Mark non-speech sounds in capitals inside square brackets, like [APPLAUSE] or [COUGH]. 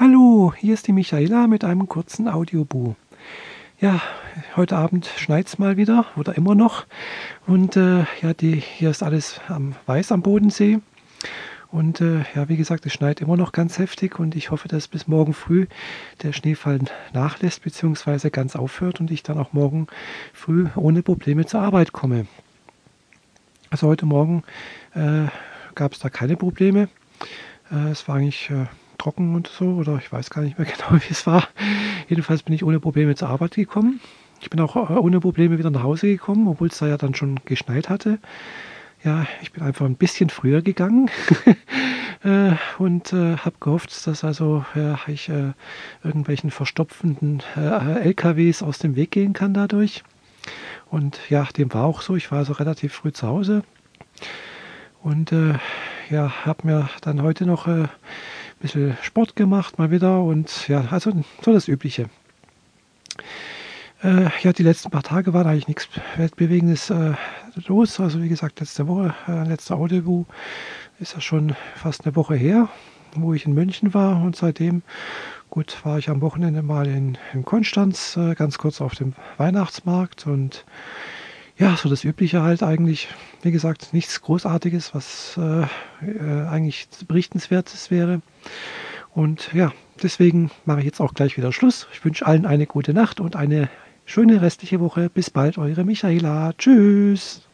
Hallo, hier ist die Michaela mit einem kurzen Audiobu. Ja, heute Abend schneit es mal wieder oder immer noch. Und äh, ja, die, hier ist alles am Weiß am Bodensee. Und äh, ja, wie gesagt, es schneit immer noch ganz heftig und ich hoffe, dass bis morgen früh der Schneefall nachlässt bzw. ganz aufhört und ich dann auch morgen früh ohne Probleme zur Arbeit komme. Also heute Morgen äh, gab es da keine Probleme. Äh, es war eigentlich äh, trocken und so, oder ich weiß gar nicht mehr [LAUGHS] genau, wie es war. Jedenfalls bin ich ohne Probleme zur Arbeit gekommen. Ich bin auch äh, ohne Probleme wieder nach Hause gekommen, obwohl es da ja dann schon geschneit hatte. Ja, ich bin einfach ein bisschen früher gegangen [LAUGHS] äh, und äh, habe gehofft, dass also ja, ich äh, irgendwelchen verstopfenden äh, LKWs aus dem Weg gehen kann dadurch. Und ja, dem war auch so. Ich war also relativ früh zu Hause und äh, ja, habe mir dann heute noch bisschen Sport gemacht mal wieder und ja, also so das Übliche. Äh, ja, die letzten paar Tage war eigentlich nichts Weltbewegendes äh, los. Also wie gesagt, letzte Woche, äh, letzte Audio ist ja schon fast eine Woche her, wo ich in München war und seitdem, gut, war ich am Wochenende mal in, in Konstanz, äh, ganz kurz auf dem Weihnachtsmarkt und ja, so das Übliche halt eigentlich. Wie gesagt, nichts Großartiges, was äh, äh, eigentlich berichtenswertes wäre. Und ja, deswegen mache ich jetzt auch gleich wieder Schluss. Ich wünsche allen eine gute Nacht und eine schöne restliche Woche. Bis bald, eure Michaela. Tschüss.